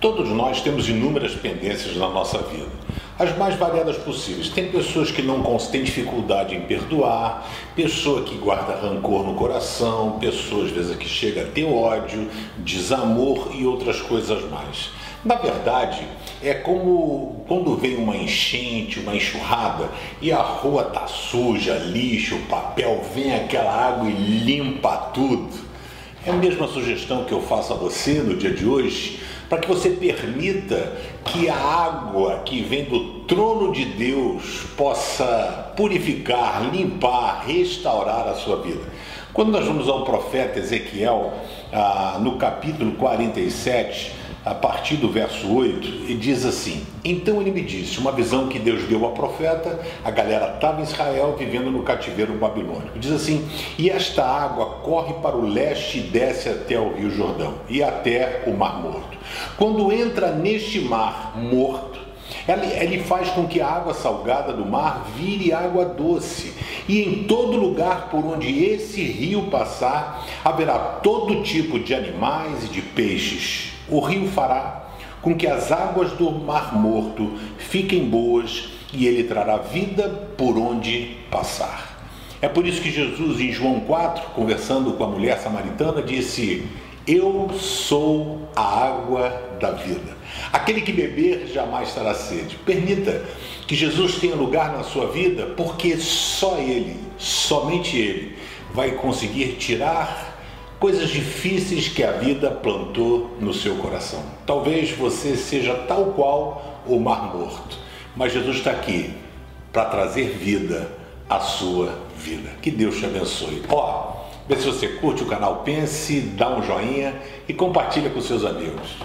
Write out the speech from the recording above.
Todos nós temos inúmeras pendências na nossa vida, as mais variadas possíveis. Tem pessoas que não têm dificuldade em perdoar, pessoa que guarda rancor no coração, pessoas às vezes que chega a ter ódio, desamor e outras coisas mais. Na verdade, é como quando vem uma enchente, uma enxurrada e a rua tá suja, lixo, papel, vem aquela água e limpa tudo. É a mesma sugestão que eu faço a você no dia de hoje, para que você permita que a água que vem do trono de Deus possa purificar, limpar, restaurar a sua vida. Quando nós vamos ao profeta Ezequiel, ah, no capítulo 47, a partir do verso 8, e diz assim: Então ele me disse, uma visão que Deus deu ao profeta, a galera estava em Israel vivendo no cativeiro babilônico. Diz assim: E esta água corre para o leste e desce até o rio Jordão e até o Mar Morto. Quando entra neste mar morto, ele faz com que a água salgada do mar vire água doce, e em todo lugar por onde esse rio passar, haverá todo tipo de animais e de peixes o rio fará com que as águas do Mar Morto fiquem boas e ele trará vida por onde passar. É por isso que Jesus, em João 4, conversando com a mulher samaritana, disse: Eu sou a água da vida. Aquele que beber jamais terá sede. Permita que Jesus tenha lugar na sua vida, porque só Ele, somente Ele, vai conseguir tirar coisas difíceis que a vida plantou no seu coração. Talvez você seja tal qual o mar morto, mas Jesus está aqui para trazer vida à sua vida. Que Deus te abençoe. Ó, vê se você curte o canal Pense, dá um joinha e compartilha com seus amigos.